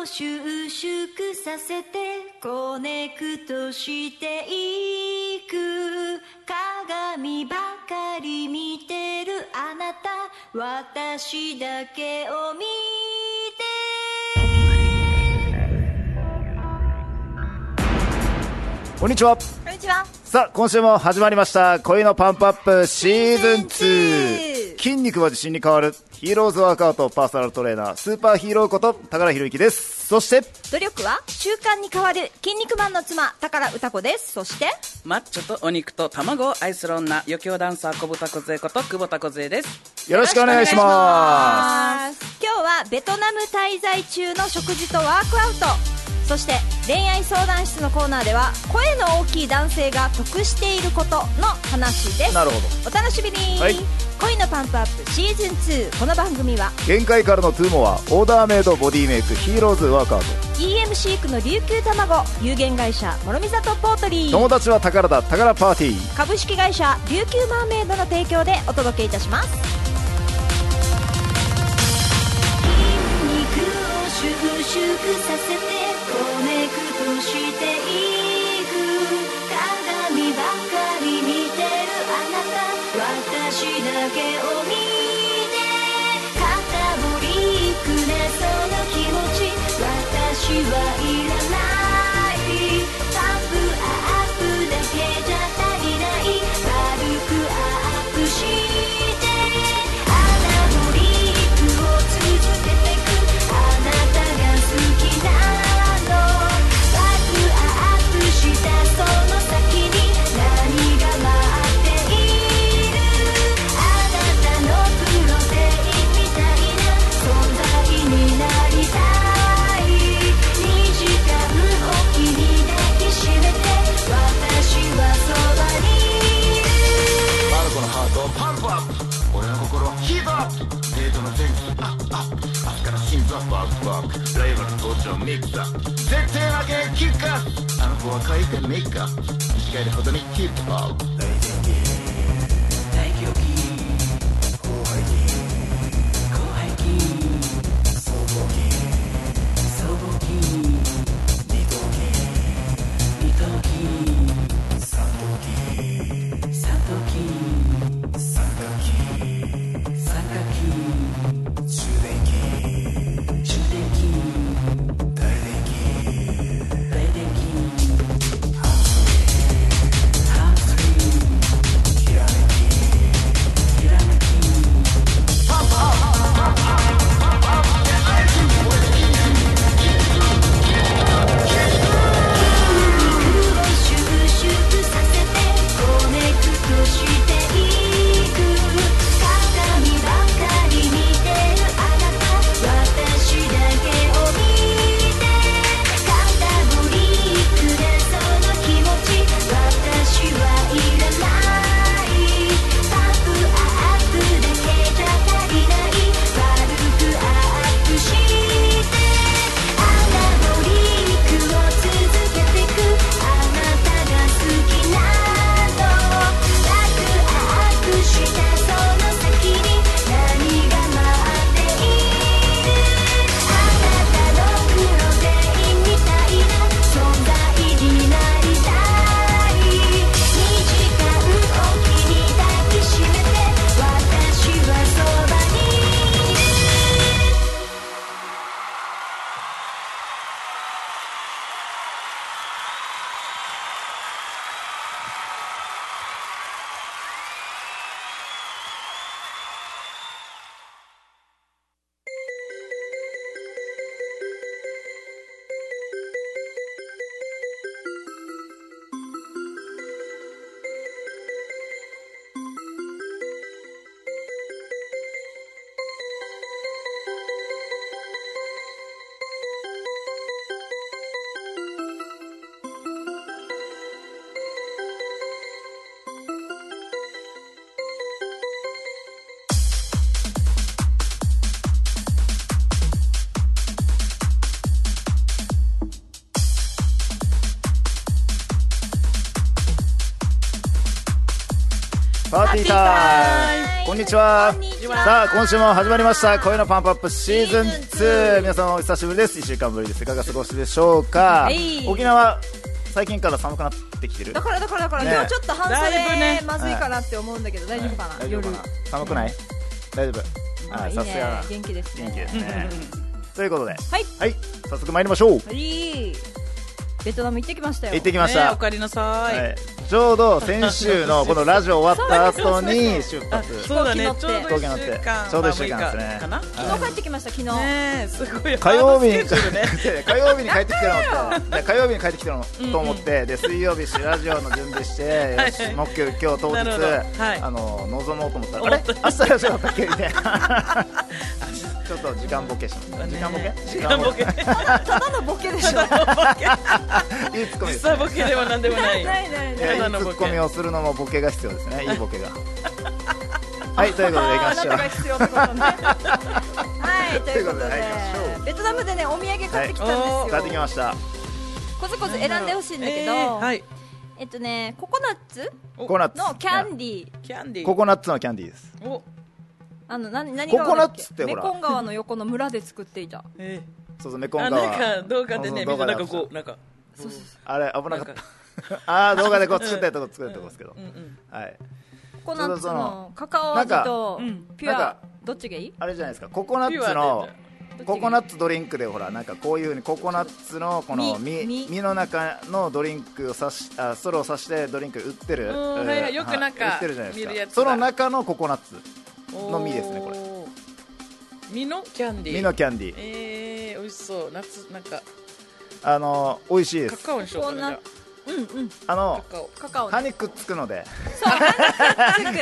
を収縮させてコネクトしていく鏡ばかり見てるあなた。私だけを見こんにちは。てこんにちは。さあ今週も始まりました。恋のパンプアップシーズンシー。ズン2筋肉は自信に変わるヒーローズワークアウトパーソナルトレーナースーパーヒーローこと高良博之です。そして努力は習慣に変わる筋肉マンの妻宝歌子です。そしてマッチョとお肉と卵を愛する女余興ダンサー小豚梢こと久保田梢です。よろしくお願いします。す。今日はベトナム滞在中の食事とワークアウトそして恋愛相談室のコーナーでは声の大きい男性が得していることの話です。なるほお楽しみに、はい。恋のパンプアップシーズン2この番組は限界からの two more オーダーメイドボディメイクヒーローズワークアウト EM シークの琉球卵有限会社諸見里ポートリー。友達は宝だ宝パーティー。株式会社琉球マーメイドの提供でお届けいたします。肉を収縮させてしていく鏡ばかり見てるあなた。私だけを見て肩ぼりくねその気持ち。私はいらない。子は可愛いんにちは。こんにちは。さあ今週も始まりました。声のパンプアップシーズン2皆さんお久しぶりです。1週間ぶりです。いかが過ごしでしょうか、はい。沖縄最近から寒くなってきてる？だからだからだから、ね。今日ちょっと半だいぶね袖まずいかなって思うんだけど、大丈夫かな、夜大丈夫かな？寒くない？大丈夫？ああいいね。さすが。元気ですね。元気ですね。ということで。はい。はい。早速参りましょう。はいベトナム行ってきましたよ。行ってきました、ねおかえりなさい、はい、ちょうど先週のこのラジオ終わった後に 出あ発そうだね。ちょうど1週間。ちょうど一週間ですね。まあかな。昨日帰ってきました昨日、ねえすごい。火曜日。にね。火曜日に帰ってきてるの火曜日に帰ってきてるのと思ってで水曜日しラジオの準備してよし木曜今日当日はい。あの望もうと思ったらあれ明日ラジオだったっけみたいなちょっと時間ボケしました時間ボケ？時間ボケ。ただのボケでしょ。ないいいツッコミです実際ボケでもなんでもないないない。いやいいツッコミをするのもボケが必要ですね。いいボケが。はいということでいきましょう。はいということで。ベトナムでねお土産買ってきたんですよ、帰ってきました。コツコツ選んでほしいんだけど、えーはい。えっとねココナッツココナッツ。のキャンディー。キャンディー。ココナッツのキャンディーです。お。あの何何川ココナッツってほら。メコン川の横の村で作っていた。えそうそうメコー、ン川。あなんか動画でねそうそう見たなんか動画でこうなんかそうそうあれ危なかった。ああ動画でこう 作ったとこ作るとこですけど。うんうんはい。ココナッツそののカカオ味となんかピュアなんかどっちがいい？あれじゃないですか。ココナッツのでココナッツドリンクでほらなんかこういうふうにココナッツのこの実の中のドリンクを刺しあストローを刺してドリンク売ってる。はいはい。よくなんかはい売ってるじゃないですか。その中のココナッツの実ですねこれ。実のキャンディー。実のキャンディー。えー、美味しそう。夏なんかあの美味しいです。カカオにしようかなじゃうんうん。あのあカカオ。カカオ歯にくっつくので。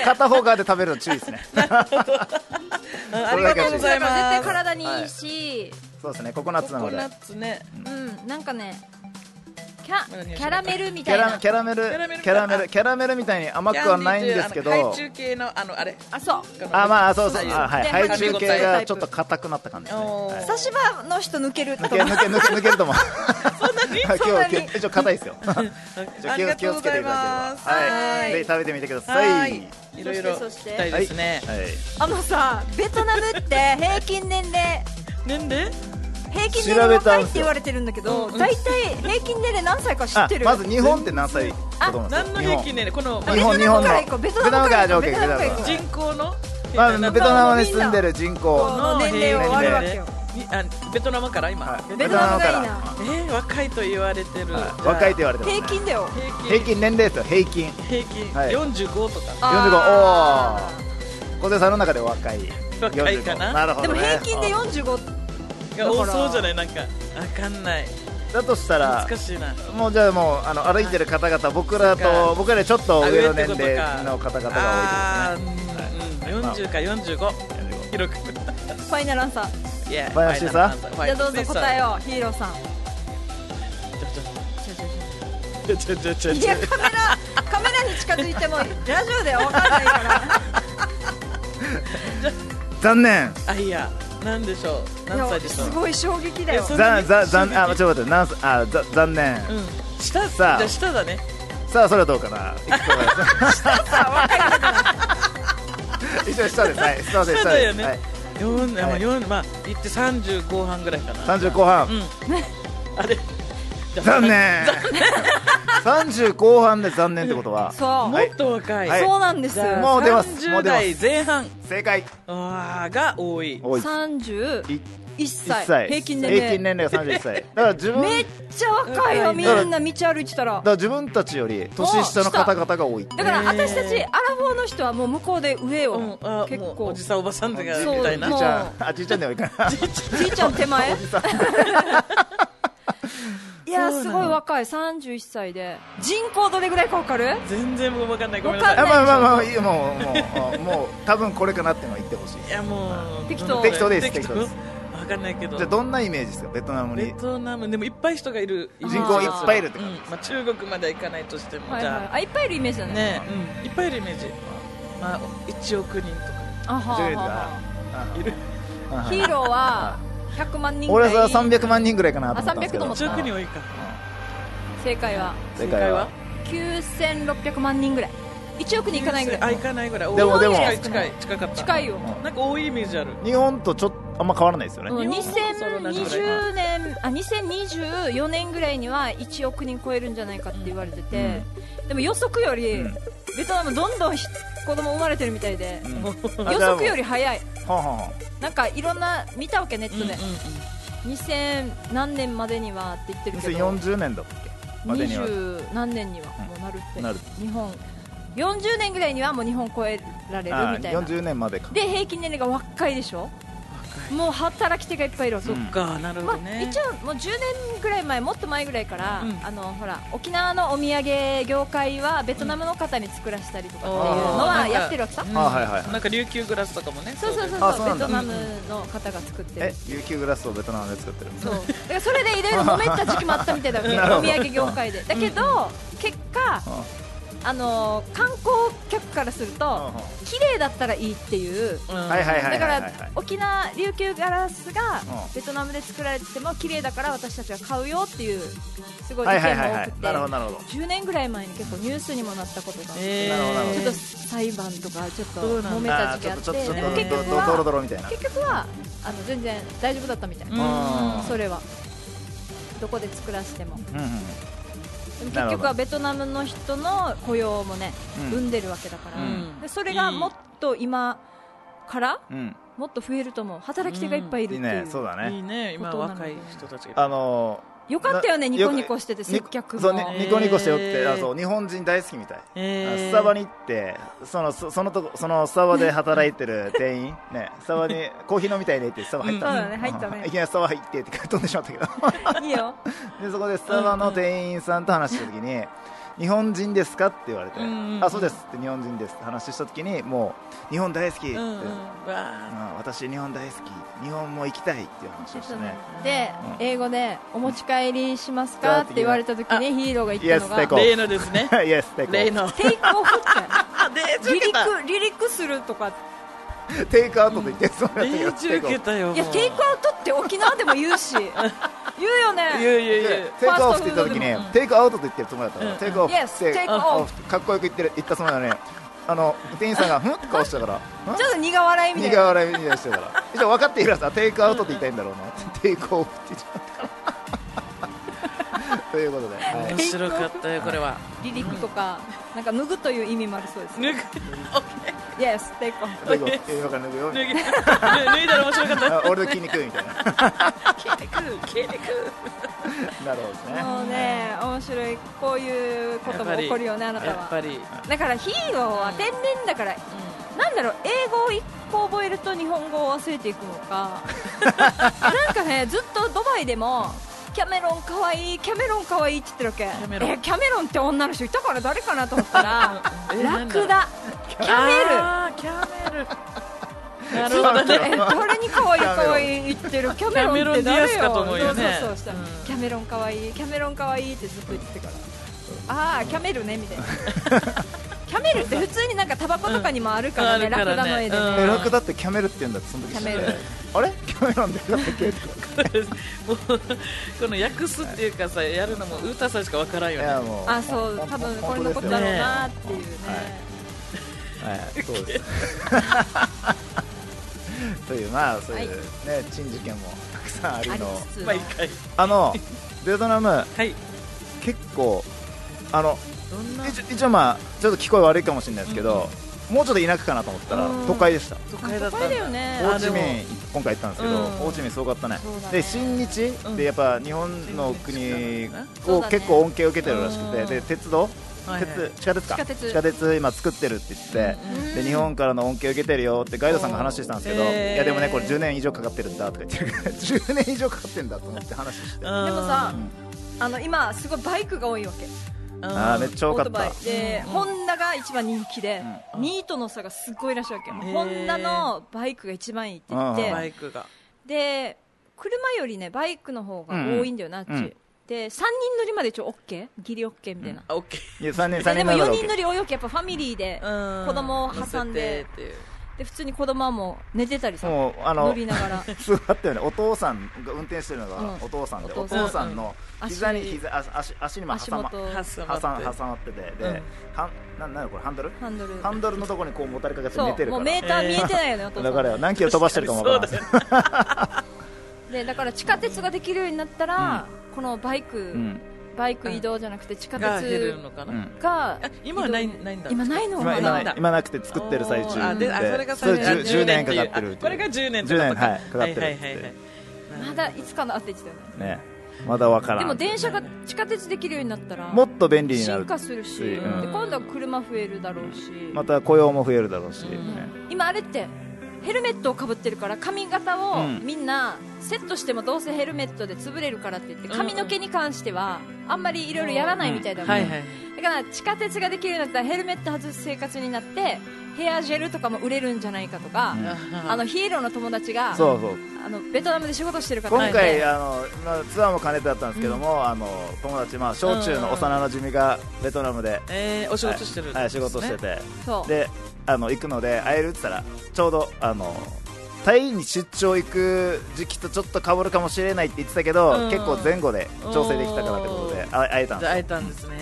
片方側で食べるの注意ですね あありがとうございだから絶対ます体にいいし、そうですね。ココナッツなので。ココナッツね。うん。なんかねキャ何キャラメルみキャラたいな。キャラメルキャラメルキャラメルキャラメルみたいに甘くはないんですけど。キャンディーっていうあのハイチュウ系のあのあれ。あそう。あまあそうそう。であはい。でハイチュウ系がちょっと硬くなった感じですね。おー。はい。差し歯の人抜けると抜け抜け抜け抜けると思う。はい そんなに？今日一応硬いですよ。ちょありがとうござい気をつけていただますければ。ははい。いぜひ食べてみてください。ははいろいろそして。聞きたいですね。はい。あのさベトナムって平均年齢？年齢？平均年齢若いって言われてるんだけどうん大体平均年齢何歳か知あってる？まず日本って何歳？だと思います何の平均年齢？この日本日本の。ベトナムから行こう？ベトナムから行こ人口のまあベトナムに住んでる人口の？年齢を割るわけよ。にあベトナムから？今、はい。ベトナムがいいな。えー、若いと言われてる、若いって言われてます。平均だよ。平均。年齢ですよ平均。平均、はい。45とか。あ45おお小手さんの中で若い。若いかな。45なるほでどね。も平均で45が多そうじゃない？なんかわかんない。だとしたら難しいな。もうじゃあもうあの歩いてる方々僕らと僕らよりちょっと上のあ年齢の方々があ多いですね。ーうんうん40か45広くファイナルアンサーいやファイナルアンサじゃあどうぞ答えをヒーローさん。ちょちょちょちょちょいやカメラカメラに近づいてもラジオでは分かんないから残念あいやなんでしょう？何歳でしょう？すごい衝撃だよ。ざざ残あちょっと待ってなんすあざ残念。うん。下さあ。じゃあ下だね。さあそれはどうかな？一応下です。はいすいません下だよね。はい。四まあはい四まあ言って30後半ぐらいかな。30後半。うん。あれ。残念30後半で残念ってことは。そう、もっと若い、はい。そうなんです。もう出ます。も30う出ます。代前半。正解。あーが多い。多い。31い歳。1歳。平均年齢。平均年齢が31歳。だから自分。めっちゃ若いよみんな。道歩いてたら。だから自分たちより年下の方々が多いだから私たちアラフォーの人はもう向こうで上を、うん。あ結もうお構じさんおばさんとかみそうたいなじいちゃんあじいちゃんでもいいかな。じいちゃん手前？いやすごい若い。31歳で。人口どれぐらいか分かる？全然分かんない。ごめんなさい。わかんないあまあまあまあいいよ。もうもう もう多分これかなっていうのは言ってほしい。いやもう適当。適当。です適当。です。分かんないけど。じゃあどんなイメージですか？ベトナムベにトナムでもいっぱい人がいる。人口いっぱいいるって感じうんまあ、中国までは行かないとしても、はいはい。じゃあ。いっぱいいるイメージだね。あねうん。いっぱいいるイメージ。まあ1億人とか。あはあはあはいる。あヒーローは100万人ぐ俺らい。は300万人ぐらいかなと思ったんですけど。あ300と思った1億人多いか。正解は。正解は？9600万人ぐらい。1億人いかないぐらい。あ行かないぐらい。でもでも。近い近い近かった。近いよ、なんか多いイメージある。日本とちょっとあんま変わらないですよね、うん、日本もそれ同じぐら2020年あ2024年ぐらいには1億人超えるんじゃないかって言われてて、でも予測より、うん。ベトナムどんどんひ子供生まれてるみたいで、う。ん予測より早い。はあはなんかいろんな見たわけネットで、うんうん2000何年までにはって言ってあるけど。2040年だっけ？までには。20何年にはもうなるって、なる日本。40年ぐらいにはもう日本超えられるあみたいな。40年までか。で平均年齢が若いでしょ？もう働き手がいっぱいいるわけ、うんそっかなるほまあどね、一応もう10年ぐらい前もっと前ぐらいから、うん。あのほら沖縄のお土産業界はベトナムの方に作らせたりとかっていうのはやってるわけさ、うん。あはいはいはい。なんか琉球グラスとかもねそうそうそうそうベトナムの方が作ってる。え琉球グラスをベトナムで作ってるそう。だからそれでいろいろ揉めた時期もあったみたいだわけ。お土産業界で。だけど、結果あの観光客からすると綺麗だったらいいっていう。だから沖縄琉球ガラスがうん。ベトナムで作られてても綺麗だから私たちは買うよっていうすごい意はい見はいはいはいも多くてなるほどなるほど。10年ぐらい前に結構ニュースにもなったことが。あってえー。なるほどなるほどちょっと裁判とかちょっと揉めた時期あって。結局はドロみたいな。結局はあの全然大丈夫だったみたいうん。あーそれは。どこで作らせても。うんうん結局はベトナムの人の雇用もね、うん。生んでるわけだから、うん。でそれがもっと今からうん。もっと増えると思う。働き手がいっぱいいるいいっていう,、ね。そうだいいね。ね今若い人たちがあのよかったよねなニコニコしててよ接客も。ねニコニコしてよって、あそう日本人大好きみたい、えー。スタバに行ってそのそそのとこそのスタバで働いてる店員ねスタバに コーヒー飲みたいねってスタバ入った。のそうだね入ったね。いきなりスタバ入ってって飛んでしまったけど。いいよ。でそこでスタバの店員さんと話した時に、日本人ですか？って言われて、うんあそうですって日本人ですって話した時にもう日本大好きって、うんうん。うんわ私日本大好き日本も行きたいっていう話をしてね。で、うん。英語でお持ち帰りしますか？って言われた時にヒーローが言ったのが。例のですね。Yes, take 例 off の。テイクオフっ 離陸離陸するとか テイクアウトと言ってそうやったけど。例中受けたよいやテイクアウトって沖縄でも言うし。言うよね。いやいやいやでテイクオフって言った時にファーストフードでも。テイクアウトと言ってるつもりだったから、うん。テイクオフ Yes, テイ take ク off かっこよく言ってる言ったつもりなのにあの店員さんがふんって顔したから。ちょっと苦笑いみたい苦な笑いみたいにしてたから。一応分かっているはずはテイクアウトって言いたいんだろうな。ってテイクオフって言っちゃったからということで、はい。面白かったよこれは。離陸とかなんか脱ぐという意味もあるそうです。脱ぐ？Yes, take off. テイクオフえ今から脱ぐよ。みたい脱ぎ脱いだら面白かった。俺の筋肉みたいな。筋肉筋肉なるほどね。もうね面白いこういうことも起こるよねあなたは。やっぱり。だからヒーローは天然だからなんだろう英語を1個覚えると日本語を忘れていくのか。なんかねずっとドバイでもキャメロンかわいいキャメロンかわいいって言ってるわけ。ャメロン。えキャメロンって女の人いたから誰かなと思ったら ラクダ。キャメル。キャメル。なるほどねえ誰に可愛い可愛い言ってる？キャメロンって誰よ？よね。そうそうそうう。ん。キャメロン可愛いキャメロン可愛いってずっと言ってから。ああキャメルねみたいな キャメルって普通になんかタバコとかにもあるからね、うんラクダの絵でね、うん。えラクダってキャメルって言うんだってその時。キャメル。あれ？キャメロンでだっけこの訳すっていうかさやるのもウータさんしかわからんよね。あそう多分これのことだろうなっていうね。はい、そうです。というまあそういうね、珍事件もたくさんありの。あのベトナム。はい。結構あの一応まあちょっと聞こえ悪いかもしれないですけど、もうちょっと田舎かなと思ったらうん。都会でした。都会だったよねホーチミン今回行ったんですけど、うん。ホーチミンすごかったね。ねで新日、うん。でやっぱ日本の国を結構恩恵を受けてるらしくて、うんで鉄道、鉄地下鉄か。地下鉄。今作ってるって言って、うんで日本からの恩恵を受けてるよってガイドさんが話してたんですけど、いやでもねこれ10年以上かかってるんだとか言って る10年以上かかってるんだと思って話して、ででもさあの今すごいバイクが多いわけあーめっちゃ多かった。で、うん。ホンダが一番人気で、うん。2位との差がすごいらしいわけ、ホンダのバイクが一番いいって言って、うんバイクが。で車よりねバイクの方が多いんだよな、あっち、うん。で3人乗りまで一応 OK ギリ OK みたいな、あオッケいや3人ででも三人乗り4人乗り多いわけやっぱファミリーでー子供を挟んで。乗せてっていう。で普通に子供はもう寝てたりさもうあ乗のりながら。座ったよね。お父さんが運転してるのがうん。お父さんで、おお父さん。父さんのうん膝に足膝足足足にも足挟ま元挟ま挟って。ん挟まってて。で、うん。はんななんだこれハンドル？ハンドル。ハンドルのところにこうもたれかけて寝てるから。もうメーター見えてないよね、だから何キロ飛ばしてるかもわからない でだから地下鉄ができるようになったら、このバイク、うん。バイク移動じゃなくて地下鉄のかな、うん。があ今はないないんだ。今ないの今まだ今今なくて作ってる最中あであそれがそれ最初。10 10年かかってるあこれが10年って10こと年はいかかってるまだいつかなって言ってたよね。ねまだわからん。でも電車が地下鉄できるようになったらもっと便利にな進る化するし、うん。で今度は車増えるだろうし、また雇用も増えるだろうし、うん。ね今あれってヘルメットをかぶってるから髪型をうん。みんなセットしてもどうせヘルメットで潰れるからって言って髪の毛に関してはあんまりいろいろやらないみたいだもん、はいはい。だから地下鉄ができるようになったらヘルメット外す生活になってヘアジェルとかも売れるんじゃないかとか、うん。あのヒーローの友達がそうそう。あのベトナムで仕事してる方。今回、あのまあツアーも兼ねてだったんですけども、あの友達、まあ、小中の幼なじみがベトナムで、えー、お仕事してる、はい、仕事してて、そう。であの行くので会えるって言ったらちょうどあのタイに出張行く時期とちょっと被るかもしれないって言ってたけど、うん。結構前後で調整できたからってことであ会えたんです会えたんですね。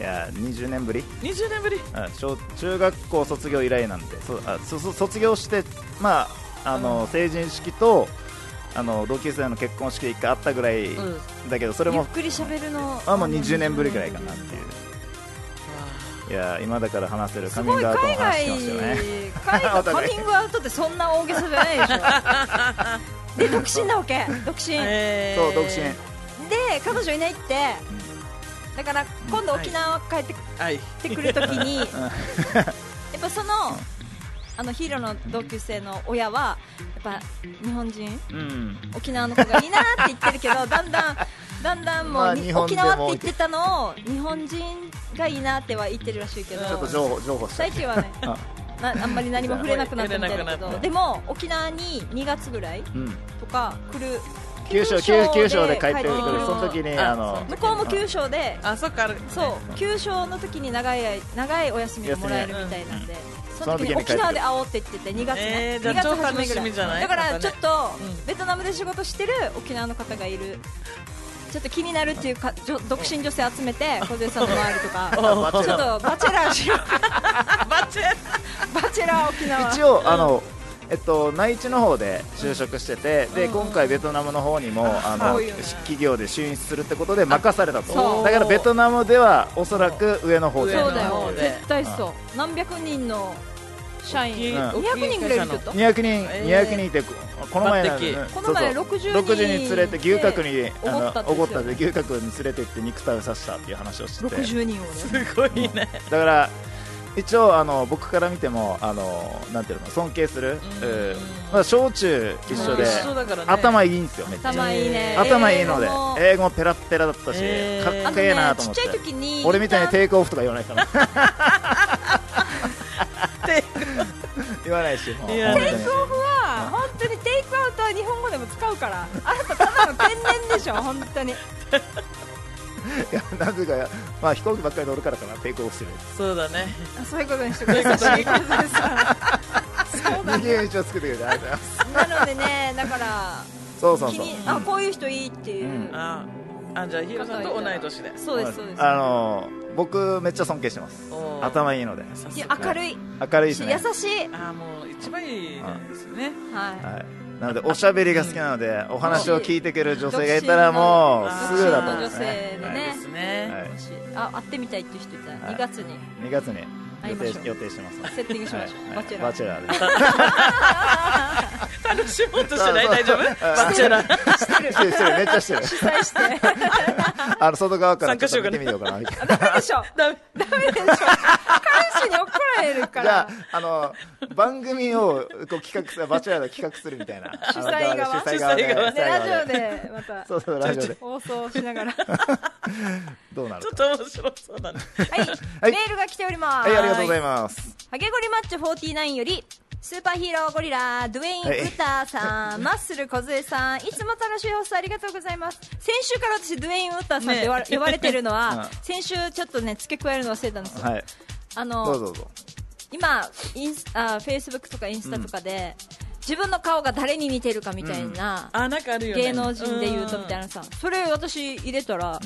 いや20年ぶり？20年ぶり？うん小中学校卒業以来なんでそあそそ卒業して、まあ、あの成人式とあの同級生の結婚式で1回あったぐらいうんだけど、それもゆっくり喋るのあもう20年ぶりぐらいかなっていういや今だから話せるカミンすごいグアウトも話海外してますよね。海外 カミングアウトってそんな大げさじゃないでしょ。で独身なわけ。独身、えー。そう独身。で彼女いないって。だから今度沖縄帰ってはい。ってくるときに やっぱそのあのヒーローの同級生の親はやっぱ日本人？うん。沖縄の子がいいなって言ってるけどだんだんだんだんもう、まあ沖縄って言ってたのを日本人がいいなっては言ってるらしいけど。ちょっと情報情報最近はね あ。なあんまり何も触れなくなったみたいだけどでも沖縄に2月ぐらいうん。とか来る。九州九九州で帰ってくる。その時にああの向こうも九州であそっかある。そう。九州の時に長い間長いお休みがもらえるみたいなんで、その時に沖縄で会おうって言ってて2月ね、2えーじゃあ月初めぐら超楽しみじゃない？だからちょっと、うん。ベトナムで仕事してる沖縄の方がいるちょっと気になるっていうか独身女性集めて 小杉さんの周りとか バチェラちょっとバチェラーしよう。バチェバチェラー沖縄。一応あのえっと、内地の方で就職してて、で今回、ベトナムの方にもあの企業で進出するってことで任されたそと、う。だからベトナムではおそらく上の方で、そうだよ。絶対そう。何百人の社員。うん200人ぐらいいると？200人、えー。200人いて、この前この前そうそう。60人60人連れて牛角にあのおごったで牛角に連れてって肉食べさせたっていう話をしてて。60人をね。すごいね。だから一応あの僕から見てもあのなんていうの尊敬する、まあ、小中一緒で、頭いいんですよめっちゃ。頭いいね。頭いいので英語も。ペラッペラだったし、えー。かっこええなと思って。俺みたいにテイクオフとか言わないから 言わないしもう。いや本当にターンオフは本当にテイクアウトは日本語でも使うからあなたただの天然でしょ本当に。いやなぜか、まあ、飛行機ばっかり乗るからかなテイクオフしてる。そうだね。あそういうことにしてくださいそうだね。逃げ道を作ってくれてありがとうございますなのでねだからそうそうそう。気にあこういう人いいっていう、うん。ああじゃあヒロさんと同い年で。そうですそうです。あの僕めっちゃ尊敬してます。頭いいので。明るい。明るいですね。優しい。あもう一番いいですね。はい。はい、なのでおしゃべりが好きなので、お話を聞いてくれる女性がいたらもうすぐだと思いますね、でね。ですね、はい。あ会ってみたいっていう人いたらはい。2月に。2月に予定予定してます。セッティングしましょう、はい。バチェラー。バチェラーで 楽しもうとしてない？大丈夫？バチェラー。してるしてるめっちゃしてる主催して。あの外側から参加しようかなちょっと見てみようかな。ダメでしょ。ダメ。ダメでしょに怒られるから。じゃああの番組をこう企画するバチェラーで企画するみたいな。主催側。主催側で主催側ね、ラジオでまた。そうそうラジオで。放送しながら。は どうなるちょっと面白そうだねい、はい。メールが来ております。はいありがとうございます。ハゲゴリマッチョ49よりスーパーヒーローゴリラドゥエイン・ウターさん、マッスル小杖さんいつも楽しい放送ありがとうございます。先週から私ドゥエイン・ウッターさんって呼ば,、れてるのは、うん。先週ちょっとね付け加えるの忘れたんですよ、はいあどうぞのどうぞ。今インスあフェイスブックとかインスタとかで、自分の顔が誰に似てるかみたいな、あなんかあるよね。芸能人で言うとみたいなさそれ私入れたら、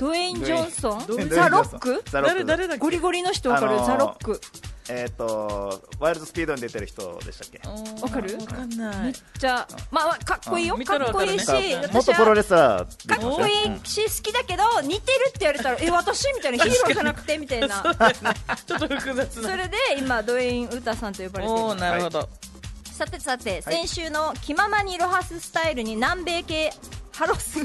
ドウェイン・ジョンソン？ザ・ロック？ザ・ロック。誰誰だっけ？ゴリゴリの人わかる、あのーザ・ロック。えっ、とワイルドスピードに出てる人でしたっけ？わかる？わかんない。めっちゃ、まあまあ、かっこいいよ。うん見かっこいいし私元プロはレスラーでかっこいうんいし好きだけど似てるって言われたらえ私みたいなヒーローじゃなくてみたいな。ちょっと複雑な。それで今ドウェイン・ウタさんと呼ばれておおるなるほど、さてさて、先週の気ままにロハススタイルに南米系ハロス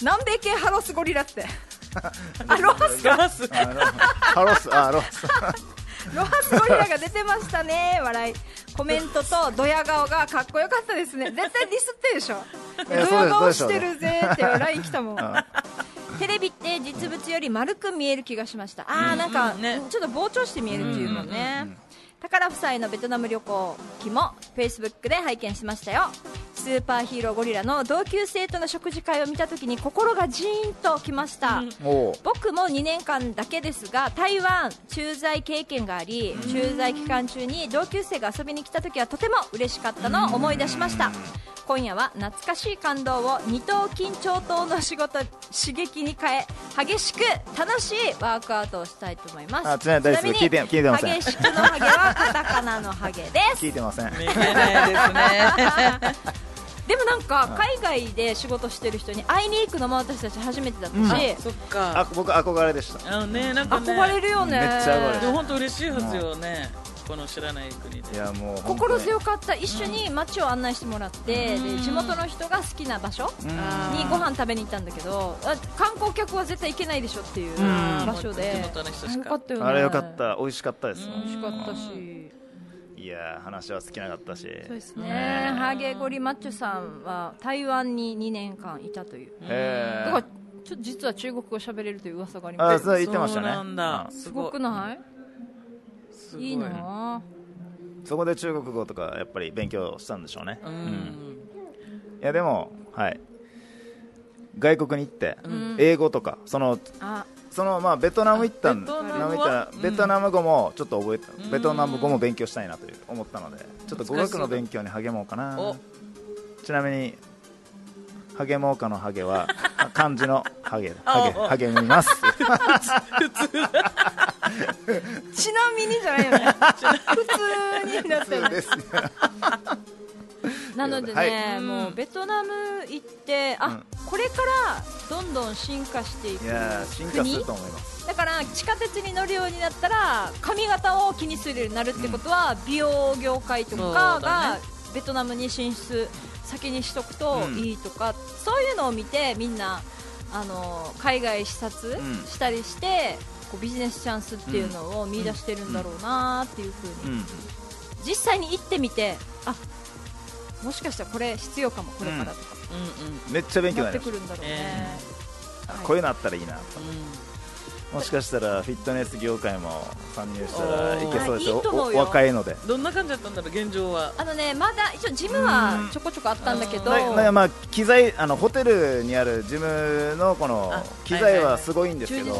南米系ハロスゴリラって。あロハス？かガス。ハロス。あロス。ロハスゴリラが出てましたね。笑い。コメントとドヤ顔がかっこよかったですね。絶対ディスってるでしょ。ドえヤ顔してるぜって LINE 来たもん。ん。テレビって実物より丸く見える気がしました。あーなんか、ちょっと膨張して見えるっていうもんね、宝夫妻のベトナム旅行記も Facebook で拝見しましたよ。スーパーヒーローゴリラの同級生との食事会を見た時に心がジーンときました、おう。僕も2年間だけですが台湾駐在経験があり駐在期間中に同級生が遊びに来た時はとても嬉しかったのを思い出しました。今夜は懐かしい感動を二頭筋長頭の仕事刺激に変え激しく楽しいワークアウトをしたいと思います。あちなみに大好き聞いて聞いてません激しくのハゲはカタカナのハゲです。聞いてません。見えないですね。でもなんか海外で仕事してる人に会いに行くのも私たち初めてだったし、そっあか僕憧れでした。あのねなんかね。憧れるよね。めっちゃ憧れるでも本当嬉しいはずよねこの知らない国で。いやもう心強くかった一緒に街を案内してもらって、で地元の人が好きな場所にご飯食べに行ったんだけどあ観光客は絶対行けないでしょっていううん。場所で。地元の人しか。ったよね。あれよかった。美味しかったです。美味しかったし。いや話は尽きなかったし。そうですね。ハゲゴリマッチョさんは台湾に2年間いたという。へだからちょっと実は中国語喋れるという噂がありあます。そう言ってましたね。そうなんだ。うん。すごくない？すごい。いいなそこで中国語とかやっぱり勉強したんでしょうね。うん。いやでもはい。外国に行ってん。英語とかそのあ。そのまあベトナム行ったんベトナムは？ベトナム行ったベトナム語もちょっと覚えたん。ベトナム語も勉強したいなという思ったのでちょっと語学の勉強に励もうかな。お。ちなみに励もうかのハゲは 漢字のハゲあハゲあ励みます。ちなみにじゃないよね。普通になってる。ですなのでね、はい。もうベトナム行ってあ、うん。これからどんどん進化していく進化すると思います。だから地下鉄に乗るようになったら髪型を気にするようになるってことは、美容業界とかだがね。ベトナムに進出先にしとくとうん。いいとか、そういうのを見てみんなあの海外視察ん。したりして、こうビジネスチャンスっていうのを見出してるんだろうなっていうふうに、うん実際に行ってみてあもしかしたらこれ必要かもこれからとか、うんうん。めっちゃ勉強になってくるんだろうね、はい。たこういうのあったらいいなうもしかしたらフィットネス業界も参入したらいけそうですよ。およ。若いので。んどんな感じだったんだろう現状は。あのねまだ一応ジムはちょこちょこあったんだけど、まあ機材あのホテルにあるジムのこのあ機材はすごいんですけど、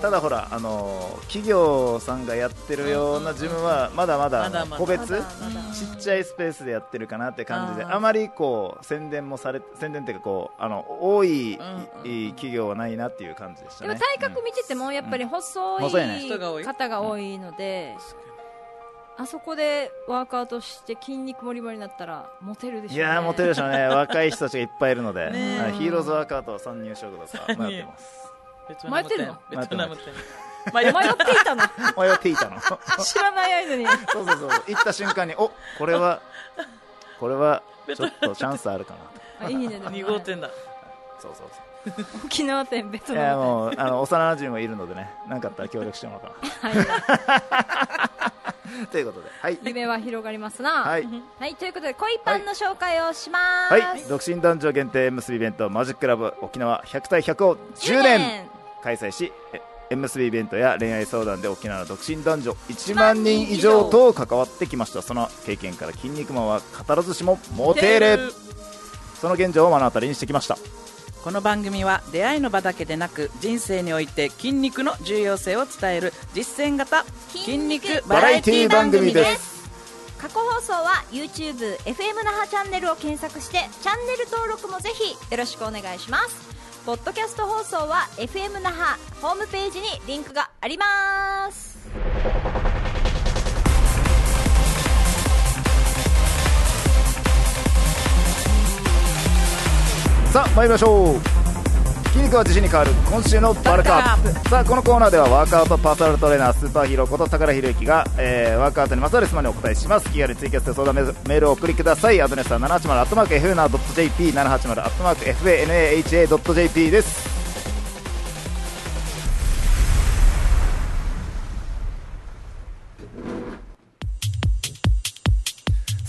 ただほらあの企業さんがやってるようなジムはまだまだ個別ちっちゃいスペースでやってるかなって感じであまりこう宣伝もされ宣伝っていうかこうあの多い、うんいい企業はないなっていう感じでしたね。でも体格見ててもやっぱり細い方が多いので、あそこでワークアウトして筋肉もりもりになったらモテるでしょうね。いやーモテるでしょうね。若い人たちがいっぱいいるので、ヒーローズワークアウト参入職とか迷ってます。迷ってんの？ベトナム店。迷っていたの？迷っていたの。知らない間に。そうそうそう。行った瞬間におこれはこれはちょっとチャンスあるかなと。あいいねでもね。2号店だ。そうそう沖縄店ベトそういやもうあの幼馴染もいるのでね何かあったら協力してもらおうかはい。な ということではい。夢は広がりますな。はい。はい、ということで恋パンの紹介をします、はい。独身男女限定縁結びイベントマジックラブ沖縄100対100を10年。開催しえ縁結びイベントや恋愛相談で沖縄の独身男女1万人以上と関わってきました。その経験から筋肉マンは語らずしもモテる。その現状を目の当たりにしてきましたこの番組は出会いの場だけでなく人生において筋肉の重要性を伝える実践型筋肉バラエティ番組です。過去放送は YouTube、FM 那覇チャンネルを検索してチャンネル登録もぜひよろしくお願いします。ポッドキャスト放送は FM 那覇ホームページにリンクがありますさあ参りましょう。筋肉は自信に変わる今週のバルカップ。さあこのコーナーではワークアウトパーソナルトレーナースーパーヒーローこと高弘之が、えーワークアウトにまつわる質問にお答えします。気軽にツイキャスで相談メールをお送りくださいアドレスは 780-fna.jp 780-fanaha.jp です。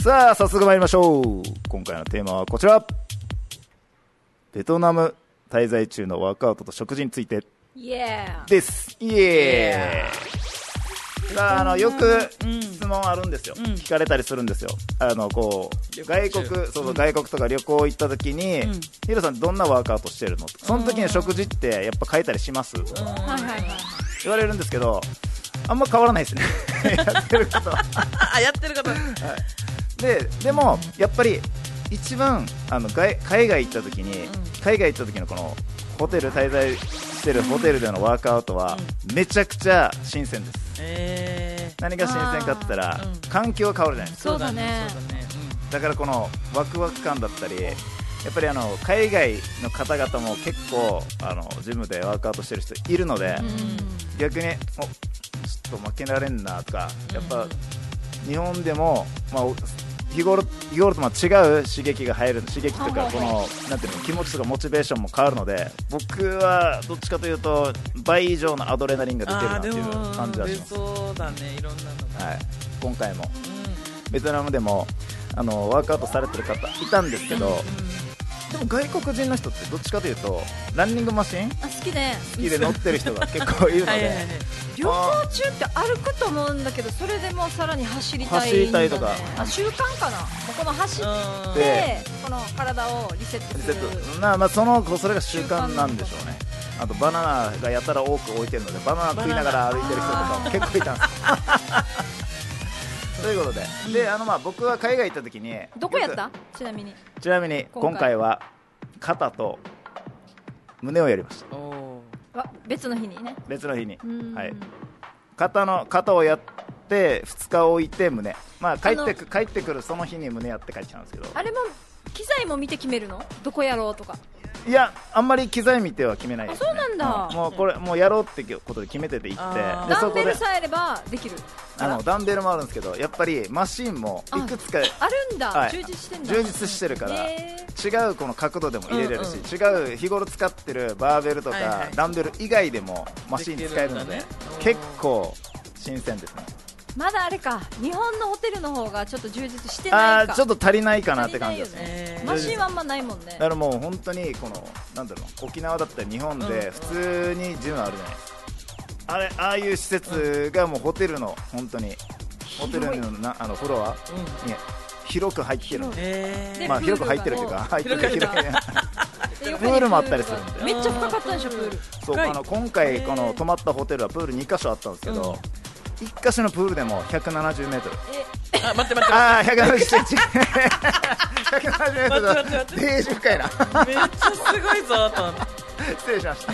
さあ早速参りましょう。今回のテーマはこちらベトナム滞在中のワークアウトと食事について。です。イエーイ。さああのよくうん。質問あるんですよ、うん。聞かれたりするんですよ。あのこう外国そうそう外国とか旅行行った時に、うん。ヒロさんどんなワークアウトしてるの？その時に食事ってやっぱ変えたりします？はいはいはい言われるんですけどあんま変わらないですね。やってること。あ やってる方ででもやっぱり一番あの外海外行った時に、海外行った時のこのホテル滞在してるホテルでのワークアウトはめちゃくちゃ新鮮です。え何が新鮮かって言ったら、環境が変わるじゃないですか。そうだね。だからこのワクワク感だったりやっぱりあの海外の方々も結構あのジムでワークアウトしてる人いるので、逆におちょっと負けられんなとかやっぱ日本でも、まあ、お日頃日頃とまあ違う刺激が入る刺激とかこのなんていうの気持ちとかモチベーションも変わるので僕はどっちかというと倍以上のアドレナリンが出てるなっていう感じはします、そうだねいろんなのが。はい、今回もベトナムでもあのワークアウトされてる方いたんですけど、でも外国人の人ってどっちかというとランニングマシン？好あ好きで乗ってる人が結構いるので、旅行中って歩くと思うんだけどそれでもうさらに走りたいんだ、ね、走りたいとか。あ習慣かな？もうこの走っうん。てでこの体をリセットリする。セット。まあまあそのそれが習慣なんでしょうね。あとバナナがやたら多く置いてるのでバナナ食いながら歩いてる人とかも結構いたんです ということで。であのまあ僕は海外行った時にどこやった？よちなみに。くちなみに今回今回は肩と胸をやりました別の日にね。別の日に。うん。はい。肩の肩をやって2日置いて胸。まあ帰ってく帰ってくるその日に胸やって帰ってきたんですけど。あれも機材も見て決めるの？どこやろうとかいやあんまり機材見ては決めないです、ね、あそうなんだ。うん。もうこれもうやろうってことで決めてて行って。あー。ダンでそこで。ベルさえあればできる。あのダンベルもあるんですけどやっぱりマシンもいくつかあるんだ、はい。充実してんだ。充実してるから。へ違うこの角度でも入れれるし、うん違う日頃使ってるバーベルとか、はいはい。ダンベル以外でもマシン使えるのでね。結構新鮮ですね。ーまだあれか日本のホテルの方がちょっと充実してあないか。あーちょっと足りないかなって感じですね。えーマシンはあんまないもんね。だからもう本当にこのなんだろう沖縄だったり日本で普通にジムあるじゃないですかあれああいう施設がもうホテルの本当にホテルのなあのフロアうん。に広く入ってるんでえでまあ広く入ってるというか入ってる広くプール。もあったりするんでめっちゃ深かったんでしょプール。そうあの今回この泊まったホテルはプール2箇所あったんですけうん。ど1箇所のプールでも170メートル。ー、あ待って待ってああ170センチ170メートル深いなめっちゃすごいぞと失礼しました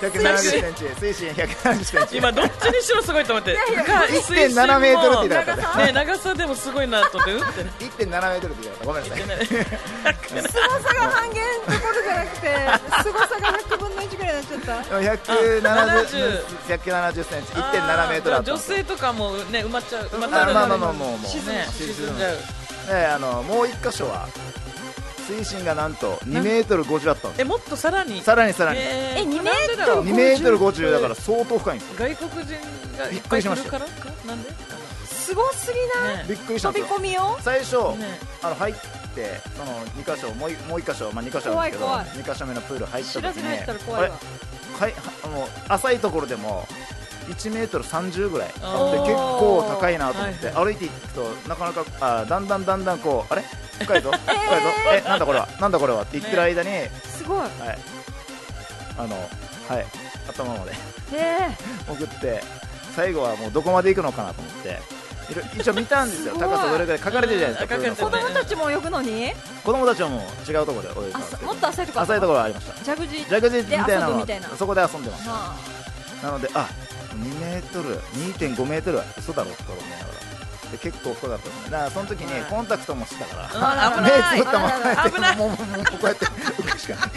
170センチ水深170センチ今どっちにしろすごいと思って1.7メートルって言ったらね長さでもすごいなと思って1.7メートルって言ったごめんなさい凄さが半減どころじゃなくて凄さが100分の1ぐらいになっちゃった170 170センチ1.7メートルあった女性とかもね埋まっちゃう埋まっちあゃうまあまあもうもう沈んじゃうであのもう1箇所は水深がなんと2メートル50あったんです。えもっとさらに？さらにさらに。ええ2メートルなんでだろう？2メートル50だから相当深いんですよ。外国人がいっぱい来るから？かなんで？すごすぎない？ね。びっくりしたん飛び込みよ最初、ね。あの入ってその2箇所もういもう1箇所、まあ、2箇所あるんですけど怖い2箇所目のプール入った時に知らずに入ったら怖いわ。はいはもう浅いところでも1メートル30ぐらい。あってあー結構高いなと思って、は歩いていくとなかなかあだんだんだんだんこうあれ？深いぞ？深いぞ？えなんだこれは？なんだこれは？って言ってる間に、すごい。はい。あのはい。頭まで。え 潜って最後はもうどこまで行くのかなと思って。一応見たんですよ。す高さどれぐらい書かれてるじゃないですか。うん。子供たちも泳ぐのに？子供たちはもう違うところで泳いでたもっと浅いとこあった浅いところはありました。ジャグジー。みたいな。そこで遊んでますはなのであ2メートル2.5メートルは嘘だろと思いなが。らで結構深かったですね。だからその時にコンタクトもしてたから、目つぶったまま。危ないもうもうこうやって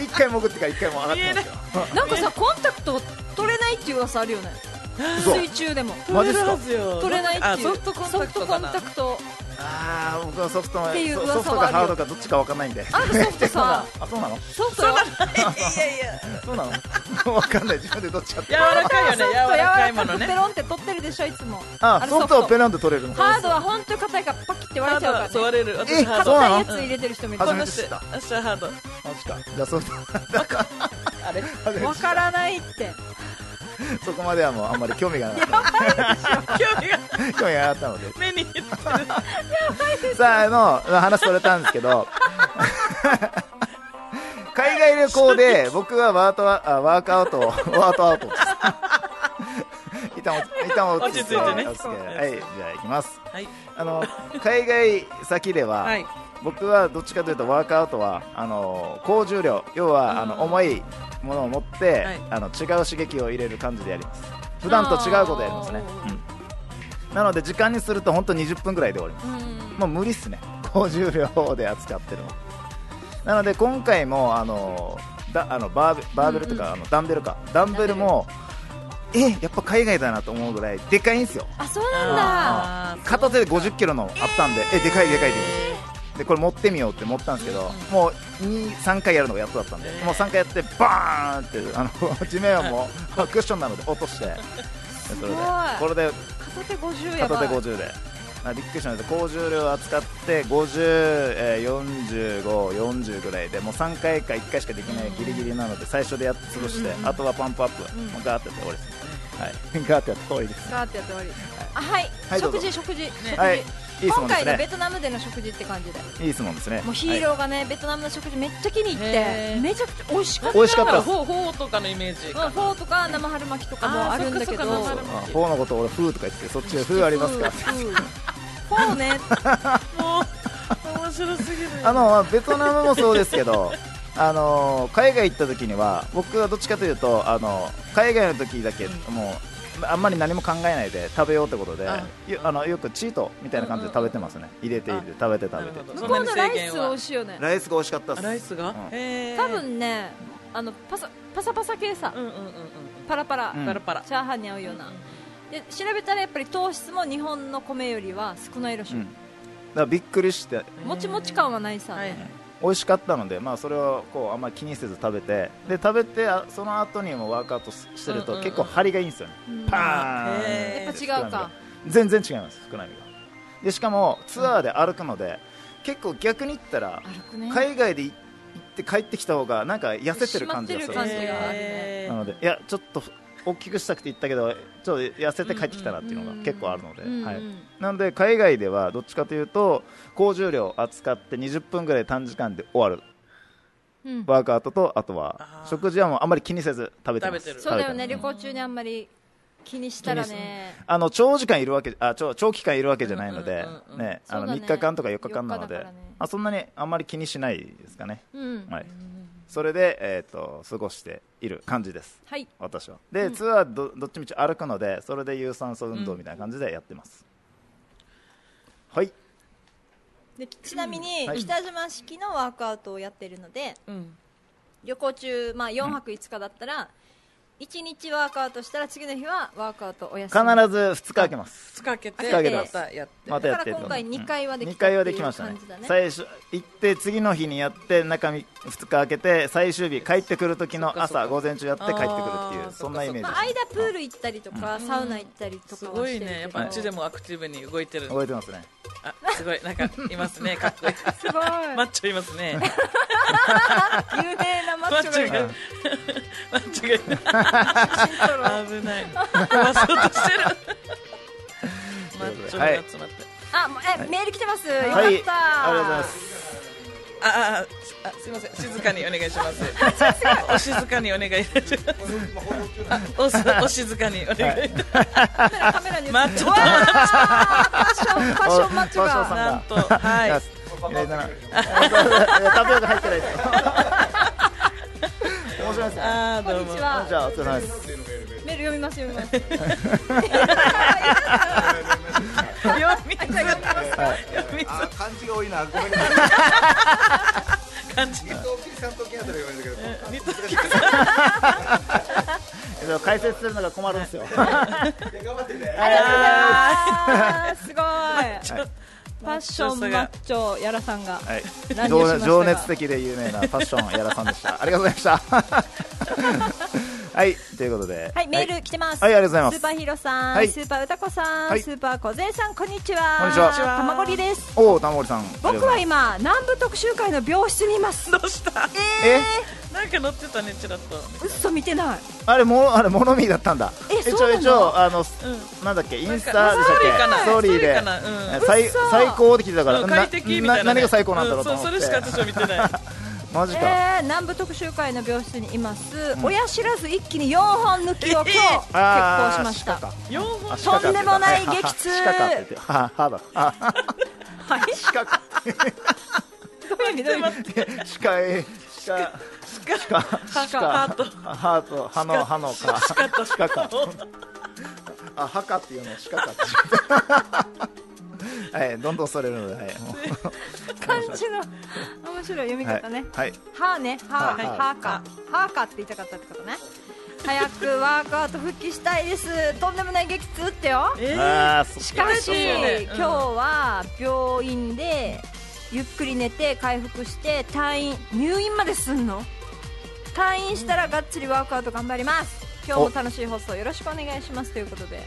一回潜ってから一回も上がってますよ。あなんかさコンタクト取れないっていう噂あるよね。嘘水中でも。取れるはずよ。取れないっていう。あソフトコンタクトああ僕はソフトのっていうソ噂ソフトかハードかどっちかわかんないんで。あソフトさ。あそうなの？ソフトよいやいやいやそうなの？わかんない。自分でどっちかって柔らかいよね。ソフト柔らかいものね。ペロンって取ってるでしょいつも。あソフトをペロンで取れるの？ハードは本当に硬いからパキって割れちゃうから、ね、そう割れる。え私ハード硬いやつ入れてる人もいる。初めて知った。明日ハード。マジか。じゃあソフトあれ？わからないって そこまではもうあんまり興味がなかった。興味が興味がなかったので。目に入ってるさああの話それたんですけど。海外旅行で僕はワートあワークアウトワートアウトです。一旦一旦落ち着いてね。はいじゃあ行きます。はい。あの海外先では、はい。僕はどっちかというとワークアウトはあの高重量。要はあのうん重いものを持って、はい。あの違う刺激を入れる感じでやります。普段と違うことやりますね、うん。なので時間にすると本当20分ぐらいで終わり。ますうんもう無理っすね。高重量で扱ってるの。なので今回もあのだあのバーベバーベルとか、あのダンベルか。ダンベルもえやっぱ海外だなと思うぐらいでかいんですよ。あそうなんだ。片手で50キロのあったんで、えでかいでかいで。でこれ持ってみようって持ったんですけど、もう3回やるのがやっとだったんで、もう3回やってバーンってあの地面をもうクッションなので落として。でそれでこれで片手50やばい。片手50であびっくりしました。高重量を扱って50、えー、45、40ぐらい。でもう3回か1回しかできないギリギリなので最初でやって潰して、あとはパンプアップ、うガーってやって終わりです、はい、ガーってやって終わりです。ガーってやって終わり。あはい、はい食事食事、食事。はい。いい質今回のベトナムでの食事って感じで。いい質問ですね。もうヒーローがね、ベトナムの食事めっちゃ気に入ってめちゃくちゃ美味しかった。美味しかった。フォーフォーとかのイメージうんフォーとか生春巻きとかもあるんだけど。フォーのこと俺フーとか言ってそっちでフーありますかフーフォーね。もう面白すぎるあのベトナムもそうですけど あの海外行った時には僕はどっちかというとあの海外の時だけもうあんまり何も考えないで食べようってことであよあのよくチートみたいな感じで食べてますね。入れて入れて食べて食べて。ど。向こうのライス美味しいよね。ライスが美味しかったっあす。ライスが、うん。多分ねあのパサパサパサ系さうんうんうんうん。パラパラ、うん。パラパラ。チャーハンに合うようなで調べたらやっぱり糖質も日本の米よりは少ないらしい、うん。だからびっくりして。もちもち感はないさ、はい。はい美味しかったので、まあ、それをこうあんまり気にせず食べて。で食べてあその後にもワークアウトしてるうんうんうん。と結構張りがいいんですよね、うん。パーンやっぱ違うか。全然違います膨らみが。でしかもツアーで歩くので、結構逆に言ったらね。海外で行って帰ってきた方がなんか痩せてる感じがする締まってる感じがあるね。なのでいやちょっと大きくしたくて言ったけどちょっと痩せて帰ってきたなっていうのが結構あるので、うんうんはい、なので海外ではどっちかというと高重量を扱って20分ぐらい短時間で終わる。うん。ワークアウトとあとは食事はもうあんまり気にせず食べてます。食べてる。そうだよね。旅行中にあんまり気にしたらね。あの長時間いるわけあ長長期間いるわけじゃないので、うんうんうんうん。ね、あのそうだね。3日間とか4日間なので、あそんなにあんまり気にしないですかね、うん。はい、それで、えー、と過ごしている感じです。はい。私は。で、ツアーどどっちみち歩くのでそれで有酸素運動みたいな感じでやってます、はい。でちなみにはい。北島式のワークアウトをやってるのでうん。旅行中、まあ、4泊5日だったら、1日ワークアウトしたら次の日はワークアウトお休必みず2日空けます。使けて使けてまたやって。またやってだから今回うん2回はできた2回はできましたね。最初行って次の日にやって中2日空けて最終日帰ってくる時のそっかそっか。朝午前中やって帰ってくるっていうそんなイメージ。まあ、間プール行ったりとか、サウナ行ったりとすかはしてるけど。ごいねやっぱあっちでもアクティブに動いてる。覚えてますね。あすごい。なんかいますね。かっこいい。すごい。マッチョいますね。有名なマッチョがいる。マッチョがマッチョがいる 危ない。壊そうとしてる。マッチョが集まって。あもうえ、メール来てます。よかった、はいありがとうございます。あああすいません。静かにお願いします。お静かにお願いします。あおすお静かにお願いカメラにマッチョファッションファッションマッチョが。なんと。はいタピオカ入ってないです面白いですね。あーどうも。こんにちは。じゃあお疲れ様です。メール読みます読みます読みづらい読みづらあ漢字が多いな。ごめんなさい。い感じ伊藤木さんと木あたりが言われたけど似たえっと解説するのが困るんですよ。頑張ってね。あーすごいファッションマッチョやらさんが。はい。情熱的で有名なファッションやらさんでした。ありがとうございましたはいということで。はい、メール来てます。はいありがとうございます。スーパーヒーローさん、はい。スーパー歌子さん、はい。スーパー小勢さん、こんにちは。こんにちは。たまごりです。おお玉森さん。僕は今、南部特集会の病室にいます。どうした？え？なんか乗ってたねちらっと。嘘見てない。あれもあれモノミーだったんだ。えそうなの？一応あのうん。なんだっけインスタでしたっけ？ストーリーかな？ストーリーで。最嘘最高できてたからなうん快適みたいなね。な何が最高なんだろうとうん思って。そうそれしか私は見てないマジか。えー、南部特集会の病室にいます。親知らず一気に4本抜きを今日、結あー構しました。鹿か4本あとんでもない激痛。鹿かって言って。ははだあ。はい。鹿かどういう意味どういう意味鹿え鹿鹿ハートハート歯の歯のか鹿かあ歯かっていうのを鹿か はいどんどんそれるのではい。も う漢字の面白い読み方ね。はい。はーね、はー、はーか、はーかって言いたかったってことね。早くワークアウト復帰したいです。とんでもない激痛ってよ。えあーしかし、今日は病院でゆっくり寝て回復して退院入院まですんの？退院したらがっつりワークアウト頑張ります。今日も楽しい放送よろしくお願いします。ということで。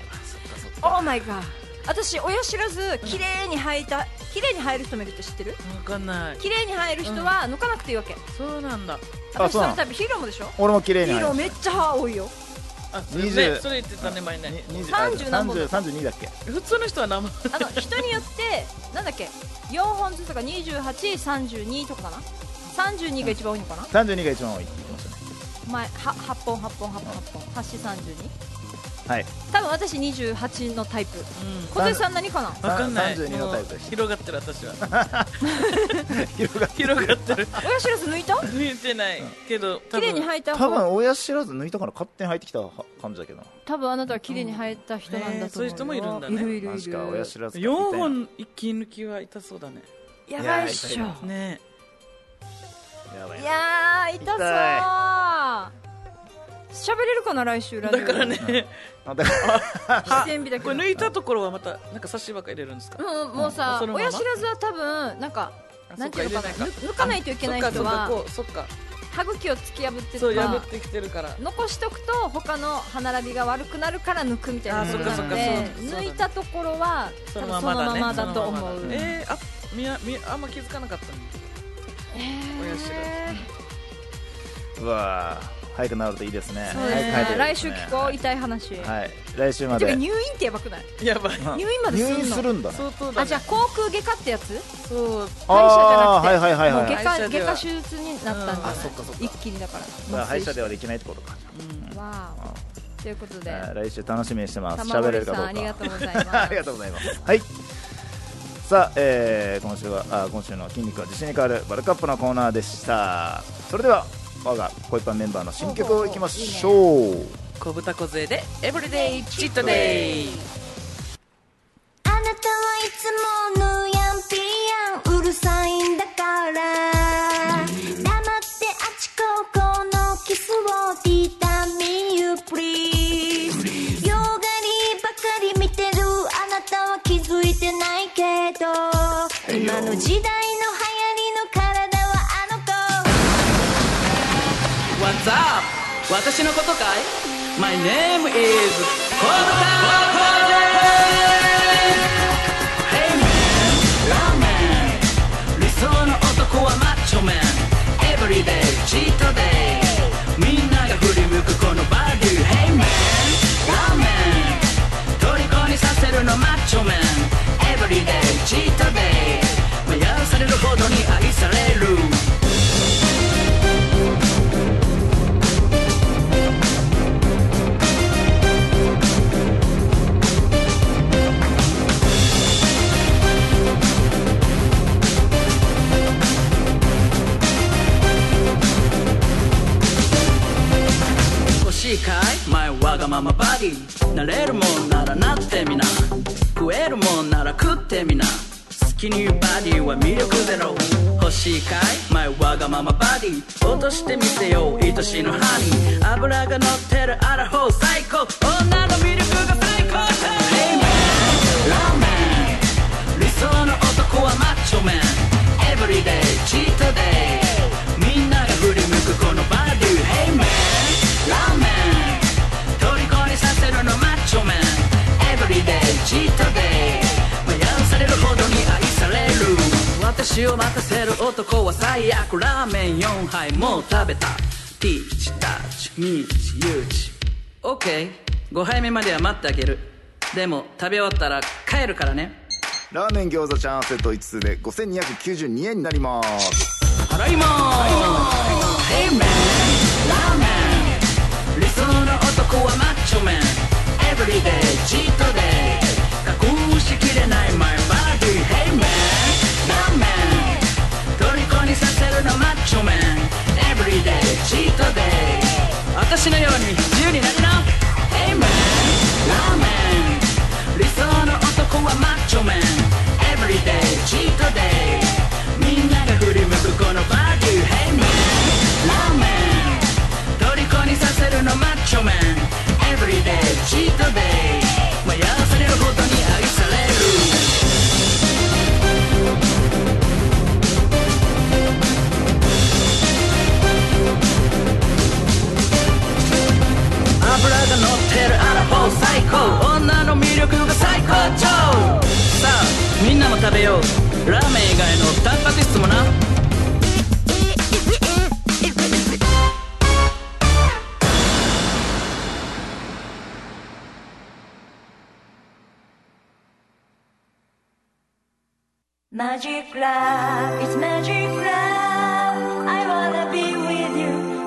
オーマイガー私親知らず綺麗に生えた綺麗に生える人もいるって知ってる？分かんない。綺麗に生える人は抜かなくていいわけ、そうなんだ。私あそうなの？タイプヒーローもでしょ？俺も綺麗ヒにーローめっちゃ歯多いよ。あそれね20それ言ってたね前ね30何本。だ三十二だっけ？普通の人は生あの人によってなんだっけ？4本ずつとか2832とかかな？32が一番多いのかな、三十二が一番多いって言ってましたね。前は8本8本8本8本8四32はい。多分私28のタイプ。うん。小手さん何かな？分かんない。32のタイプ。広がってる私は。広がって広がってる。親知らず抜いた？抜いてない。けど綺麗に生えた？多方分親知らず抜いたから勝手に入ってきた感じだけど。な多分あなたは綺麗に生えた人なんだと思うそういう人もいるんだね。いるいるい確か親る知らず4本一気抜きは痛そうだね。やばいっしょ。いやねやばいいやー痛そう喋れるかな来週ラジオ。だからね。あだから。出演日だけど。これ抜いたところはまたなんか差し歯が入れるんですか？うんもうさ、そのまま？親知らずは多分なんかあなんていうのかなそっ入れ抜抜かないといけない人はそっかそっかこうそっか。歯茎を突き破ってそうとか破ってきてるから。残しとくと他の歯並びが悪くなるから抜くみたいなあことなのそっかそっかでそうそ抜いたところはその多分そのままだねままだと思う。そのままだえー、あみやみあんま気づかなかったね親知らうわー早く治るといいですね。そうですね。早く帰って来週聞こう痛い話、はい。来週まてかで入院ってやばくない？やばい。あ入院まですんの？入院するんだね。相当だ、ね、あじゃあ航空外科ってやつ？そう。歯医者じゃなくて。外科歯医者では外科手術になったんじゃない、うんあそっかそっか。一気にだから。まあ歯医者ではできないってことか。うん。わー。ということで。あー来週楽しみにしてます。喋れるかどうか。ありがとうございます。ありがとうございます。はい。さあ、えー、今週はあ今週の筋肉は自信に変わるバルカップのコーナーでした。それでは我が恋パンメンバーの新曲をいきましょう。小豚小杖でエブリデイチットデイ。私のことかい ?My name is 小豚小勢 Hey man, ラーメン。理想の男はマッチョメン。Everyday, チートデイみんなが振り向くこのバデュ Hey man, ラーメン。虜にさせるのマッチョメン。Everyday, チートままバディなれるもんならなってみな。食えるもんなら食ってみな。好きに言うバディは魅力ゼロ。欲しいかい？前わがままバディ。落としてみせよう愛しのハニー。脂が乗ってるアラフォー最高。女の魅力が最高だ Hey man ラーメン。理想の男はマッチョメン。Everyday 私を待たせる男は最悪ラーメン4杯もう食べた。ピーチタッチミーチユーチ。OK5 杯目までは待ってあげる。でも食べ終わったら帰るからね。ラーメン餃子チャーハンセット5つで5292円になります。払いまーす。Hey man ラーメン。理想の男はマッチョメン。Everyday チートデイチートデイ私のように自由になるな Hey man ラーメン。理想の男はマッチョメン。Everyday チートデイみんなが振り向くこのバデュ Hey man ラーメン。虜にさせるのマッチョメン。Everyday チートデイ油が乗ってるアラフォー最高。女の魅力が最高潮。さあみんなも食べよう。ラーメン以外のタンパク質もな。マジックラブ It's magic love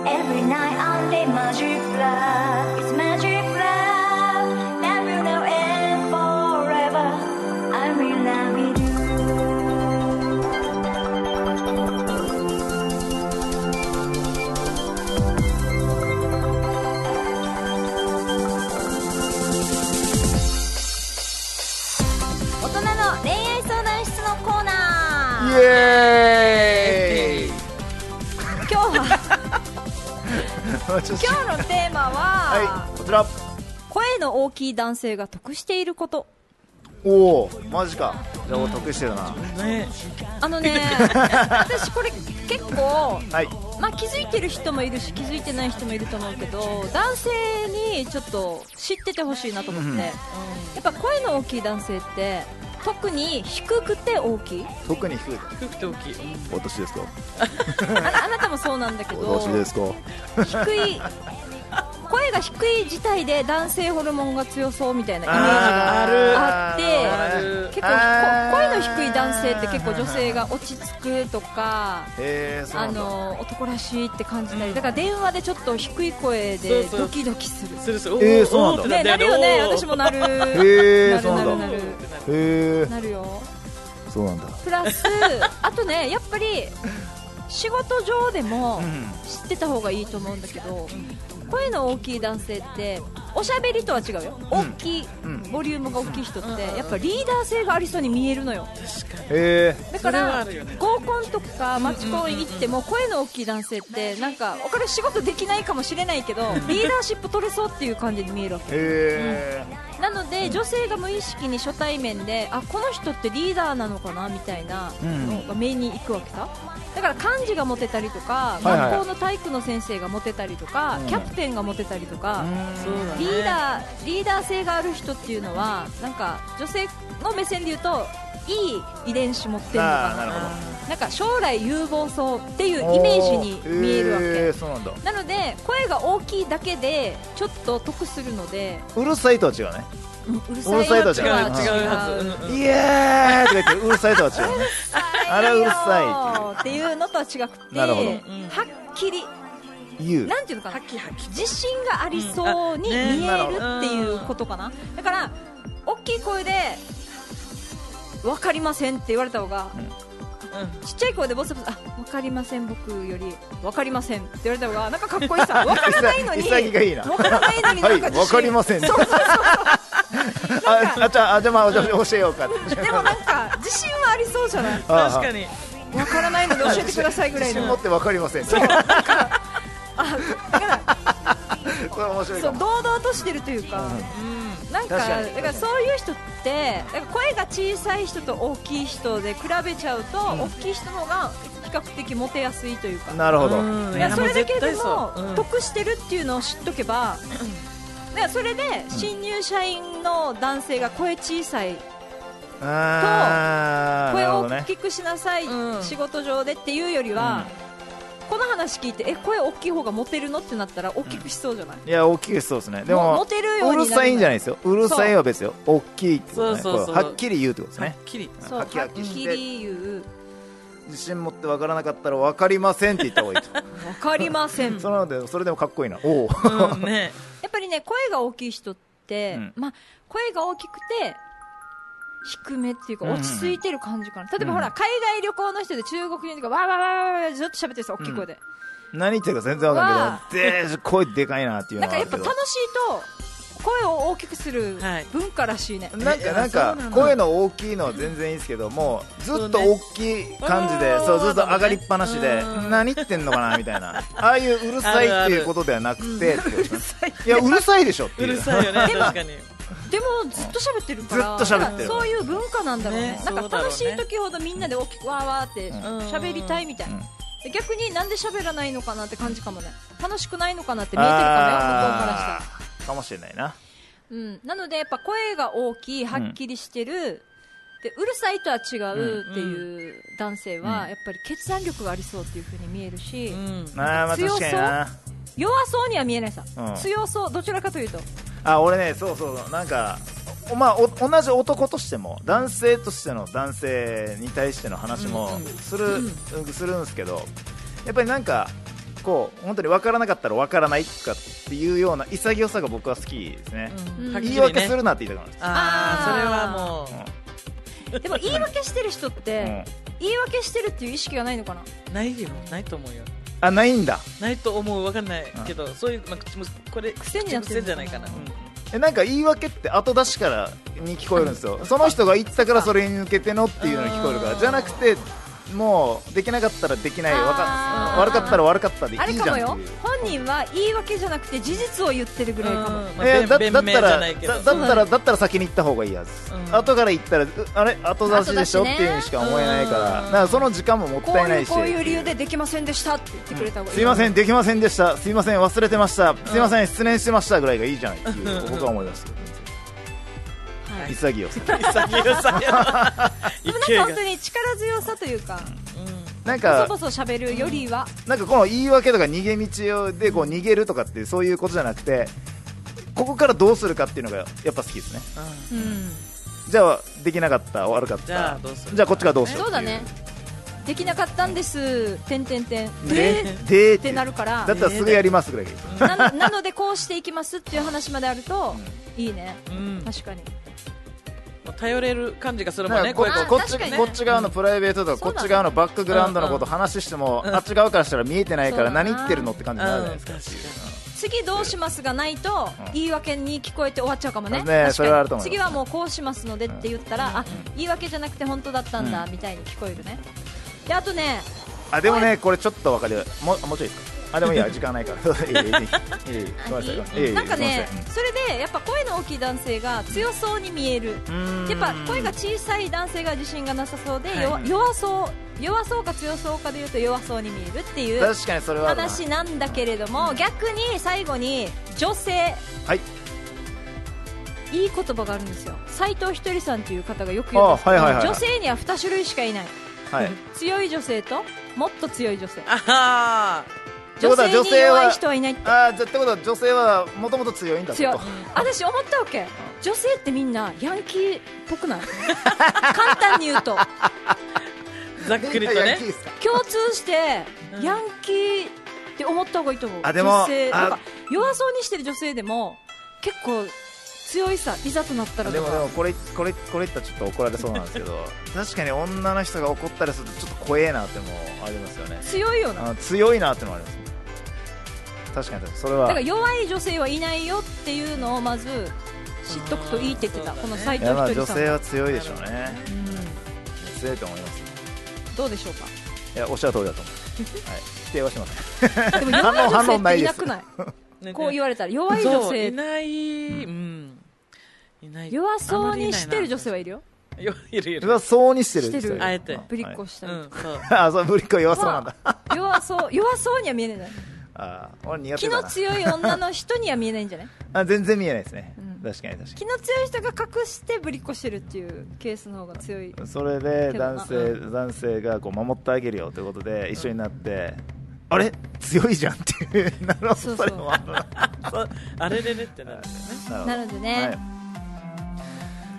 大人の恋愛相談室のコーナー。イエーイ。今日のテーマは、はいこちら。声の大きい男性が得していること。おおマジか。じゃあ俺得してるな。あのね 私これ結構はい。まあ、気づいてる人もいるし気づいてない人もいると思うけど男性にちょっと知っててほしいなと思って、うん。やっぱ声の大きい男性って特に低くて大きい？特に低い。低くて大きい。私ですか？ああなたもそうなんだけど。私ですか？低い声が低い自体で男性ホルモンが強そうみたいなイメージがあって結構声の低い男性って結構女性が落ち着くとかあの男らしいって感じたりだから電話でちょっと低い声でドキドキする。するする。えーそうなんだ。ねなるよね。私もなる。へえなるそうなんだ。なるなるへえなるよ。そうなんだ。プラスあとねやっぱり仕事上でも知ってた方がいいと思うんだけど声の大きい男性っておしゃべりとは違うよ。大きいうん。ボリュームが大きい人ってやっぱリーダー性がありそうに見えるのよ。だから合コンとかマチコン行っても声の大きい男性ってなんかお金仕事できないかもしれないけどリーダーシップ取れそうっていう感じに見えるわけなので女性が無意識に初対面であこの人ってリーダーなのかなみたいなのが目に行くわけさ。だから漢字が持てたりとか、はいはい。学校の体育の先生が持てたりとか、うん。キャプテンが持てたりとか、そうだね。リーダーリーダー性がある人っていうのはなんか女性の目線で言うといい遺伝子持ってるのかななんか将来有望そうっていうイメージに見えるわけ、へえそうなんだ。なので声が大きいだけでちょっと得するので、うるさいとは違うね。うんうるさいとは違う違う。違ううんうんイエーイとか言ってうるさいとは違う。あれうるさい。っていうのとは違くてなるほど。はっきり言う。なんていうのかな？自信がありそうに見えるっていうことかな？だから大きい声で分かりませんって言われた方が、ちっちゃい声でボソボソあわかりません僕より。わかりません。って言われた方がなんかかっこいいさ。わからないのに。潔がいいなわからないのにはいなんか自信わかりませんそうそうそうああじゃああじゃあまあ教えようかでもなんか自信はありそうじゃないあ確かにわからないので教えてくださいぐらいの自信持ってわかりませんそれあだから 面白いかも。そう堂々としてるというか、なんか確かに。だからそういう人って声が小さい人と大きい人で比べちゃうと、大きい人の方が比較的モテやすいというか。なるほど。うん。いやそれだけでもう。ん。得してるっていうのを知っとけば、だからそれで新入社員の男性が声小さい、声を大きくしなさい、うん。仕事上でっていうよりは、この話聞いてえ声大きい方がモテるのってなったら大きくしそうじゃない、いや大きくしそうですね。でももモテるようるさいんじゃないですよ。う。るさいは別よ。大きいってことね。そうはっきり言うってことですね。はっきり。はっきり言う。自信持ってわからなかったらわかりませんって言った方がいいと。わかりません。そのでそれでもかっこいいな。おおうんね。やっぱりね声が大きい人って、うん。まあ、声が大きくて低めっていうかうん落ち着いてる感じかな、例えばうん。ほら海外旅行の人で中国人とかわーわーわーわーずっと喋ってるさ大きい声で、何言ってるか全然わかんないけどで声でかいなっていうなんかやっぱ楽しいと声を大きくするはい文化らしいね、なんかなんか声の大きいのは全然いいですけどもずっと大きい感じでそうずっと上がりっぱなしでうん何言ってんのかなみたいなああいううるさいっていうことではなくていやうるさいでしょっていううるさいよね確かにでもずっと喋ってるからずっと喋ってる。だからそういう文化なんだろうね。ね。なんか楽しい時ほどみんなで大きくわーわーってうん。喋りたいみたいな、うん。で逆になんで喋らないのかなって感じかもね。楽しくないのかなって見えてるかもよ向こうからしたら。あーかもしれないな。うん、なのでやっぱ声が大きいはっきりしてる、でうるさいとは違うっていう男性は、うん。やっぱり決断力がありそうっていう風に見えるし、うん。強そう弱そうには見えないさ、うん。強そう。どちらかというと。あ俺ねそうそうなんかおまあ、お同じ男としても男性としての男性に対しての話もする,、するんですけどやっぱりなんかこう本当に分からなかったら分からないかっていうような潔さが僕は好きですね、うん。言いはっきりね訳するなって言いたくなるんですああそれはも でも言い訳してる人って、言い訳してるっていう意識がないのかな。うないよ。ないと思うよあないんだ。ないと思う。わかんないけどそういうまあ口もこれ癖になってるじゃないかな。うん。えなんか言い訳って後出しからに聞こえるんですよ。その人が言ったからそれに向けてのっていうのに聞こえるから。じゃなくてもうできなかったらできない悪かったら悪かったでいいじゃんっていう。本人は言い訳じゃなくて事実を言ってるぐらいかも、えーだだったらだだったらだったら先に行った方がいいやつ、うん。後から行ったらうあれ？後出しでしょ？しね。っていうにしか思えないから。うん。だからその時間ももったいないし。こういう理由でできませんでしたって言ってくれた方がいい、すいませんできませんでした。すいません忘れてました。すいません失念してましたぐらいがいいじゃないっていう僕は思いますけどはい、潔さ潔さよ。でもなんか本当に力強さというか。なんかボソ喋るよりは、なんかこの言い訳とか逃げ道でこう逃げるとかってそういうことじゃなくてここからどうするかっていうのがやっぱ好きですね。うん。うん、じゃあできなかった悪かった。じゃあどうするじゃあこっちがどうしよう。そうだね。できなかったんです。てんてんてん。でえーでってなるから。だったらすぐやりますぐらいな なのでこうしていきますっていう話まであると、いいね。うん。確かに頼れる感じがするもんねなんかこっちこっち側のプライベートとかこっち側のバックグラウンドのこと話してもあっち側からしたら見えてないから何言ってるのって感じになるじゃないうんですか次どうしますがないとうん言い訳に聞こえて終わっちゃうかもねね確かにそれはあると思います次はもうこうしますのでって言ったら、あ言い訳じゃなくて本当だったんだ、みたいに聞こえるねであとねあでもねこれちょっと分かるもうもうちょいですかあでもいいや時間ないから。なんかねそれでやっぱ声の大きい男性が強そうに見える。やっぱ声が小さい男性が自信がなさそうで、はい、弱そう弱そうか強そうかでいうと弱そうに見えるっていう話なんだけれども、うん、逆に最後に女性、はい、いい言葉があるんですよ。斎藤ひとりさんという方がよく言うんですけど、はいはい、女性には2種類しかいない、はい、強い女性ともっと強い女性。女性に弱い人はいないって。ああじゃあってことは女性はもともと強いんだ強いと私思ったわけ。女性ってみんなヤンキーっぽくない？簡単に言うと。あざっくりとね。共通してうんヤンキーって思った方がいいと思う。あでも女性。あなんか弱そうにしてる女性でも結構強いさいざとなったらでもでもこれこれこれ言ったらちょっと怒られそうなんですけど。確かに女の人が怒ったりするとちょっと怖えなってもありますよね。強いよな。あ強いなってのもあります。ね確かに確かに。それは。だから弱い女性はいないよっていうのをまず知っとくといいって言ってた。この斎いやまあ女藤ひとりさん性は強いでしょうね。うん。強いと思います。どうでしょうか？いやおっしゃる通りだと思う、はい、否定はしません。でも弱い反女性って応ないです。いなくない？ねこう言われたら。弱い女性。いないうん。いない。弱そうにしてる女性はいるよ。よいるいる弱そうにしてるしてる。あえて。ぶりっこしたり。うんそう。あそうぶりっ子弱そうなんだ。弱そう弱そうには見えないじゃないあ俺苦手気の強い女の人には見えないんじゃない？あ全然見えないですね、うん。確かに確か気の強い人が隠してぶりっこしてるっていうケースの方が強い。にそれでけどな。男性男性がこう守ってあげるよということで一緒になって、あれ？強いじゃんっていうなるほそうそう。どそれもあるな そうあれれれってなるんだよね。なるでね、はい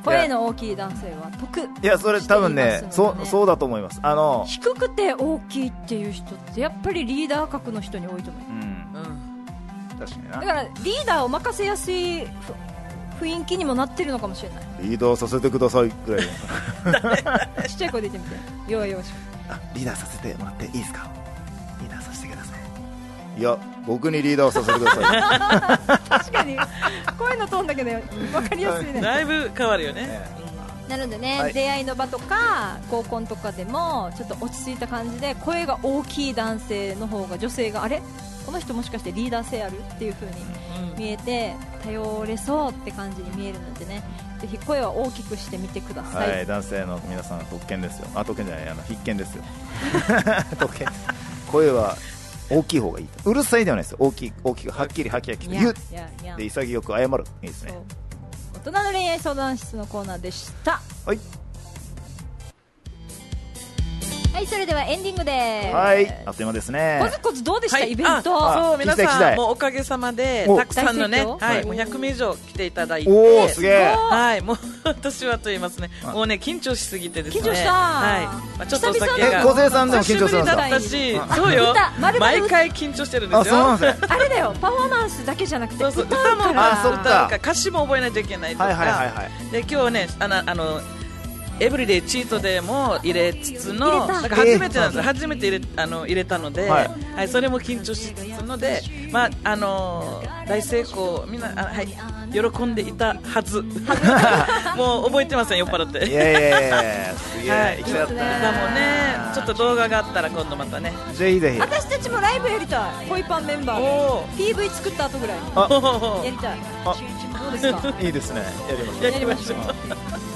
声の大きい男性は得。いやそれ多分ねそうそうだと思います。あの低くて大きいっていう人ってやっぱりリーダー格の人に多いと思ううん。うん。確かにな。だからリーダーを任せやすいふ雰囲気にもなってるのかもしれない。リーダーさせてくださいぐらいの。ちっちゃい声で言ってみて。弱い弱しあリーダーさせてもらっていいですか？いいや僕にリーダーをさせてください。確かに。声のトーンだけで分かりやすいね。だいぶ変わるよね。ねなのでね、はい。出会いの場とか合コンとかでもちょっと落ち着いた感じで声が大きい男性の方が女性があれ？この人もしかしてリーダー性ある？っていう風にうん。見えて頼れそうって感じに見えるのでね。ぜひ声は大きくしてみてください、はい、男性の皆さん特権ですよ。あ特権じゃない。あの必見ですよ。特権。です声は大きい方がいいうるさいではないです。よ大きい大きくはっきりはっきりはっきり言う。で潔く謝る。いいですね。大人の恋愛相談室のコーナーでした。はいはいそれではエンディングです。はいあっという間ですコねツコツどうでした、はい。イベント。あそう皆さんもうおかげさまでお。たくさんのねはいはいもう100名以上来ていただいて。おおすげえ。はいもう私はと言いますね。あ。もうね緊張しすぎてですね。緊張した。はい。まあちょっとお酒が。小勢さんでも緊張し。ぶりだったしそうよ。毎回緊張してるんですよ。あれだよパフォーマンスだけじゃなくてそうそう歌歌も歌うか歌詞も覚えないといけないとか。はいはいはいはい。で今日はねあのあのエブリデイチートデーも入れつつの初めてなんですよ。初めて入れあの入れたので、ははいいそれも緊張しつつので、まああの大成功みんなあはい喜んでいたはず。もう覚えてません酔っ払って。いやいやいやいやすげえ、はい。行きたかったいいですねだもんねちょっと動画があったら今度またね。ぜひぜひ。私たちもライブやりたい。恋パンメンバーおで PV 作った後ぐらい やりたい。あ。どうですか？いいですね。やりましょう。やりましょう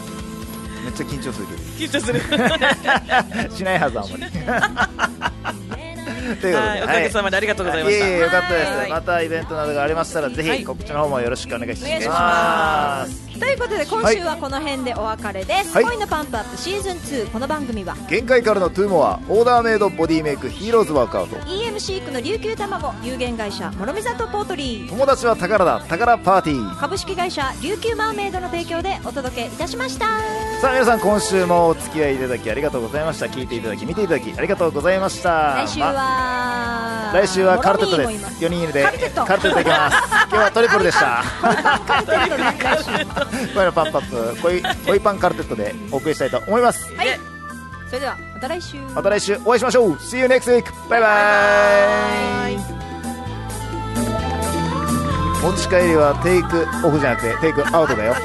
めっちゃ緊張する緊張する。け どしないはずあん。まり ということで、はい。おかげさまでありがとうございました。い。えいえよかったです、はい。またイベントなどがありましたらぜはい。ひ告知の方もよろしくお願いしますということで今週はこの辺でお別れです、はい。恋のパンプアップシーズン2この番組は限界からの two more オーダーメイドボディメイクヒーローズワークアウト。EM シークの琉球卵有限会社諸見里ポートリー。友達は宝だ宝パーティー。株式会社琉球マーメイドの提供でお届けいたしました。さあ皆さん今週もお付き合いいただきありがとうございました。聞いていただき見ていただきありがとうございました。来週は、ま来週はカルテットです。モロミーもいます。4人いるでカルテット。カルテットいきます。今日はトリプルでした。カルテットね来週声のパンプアップ恋恋パンカルテットでお送りしたいと思います。はい。それではまた来週。また来週お会いしましょう。See you next week. バイバイ持ち帰りはテイクオフじゃなくてテイクアウトだよ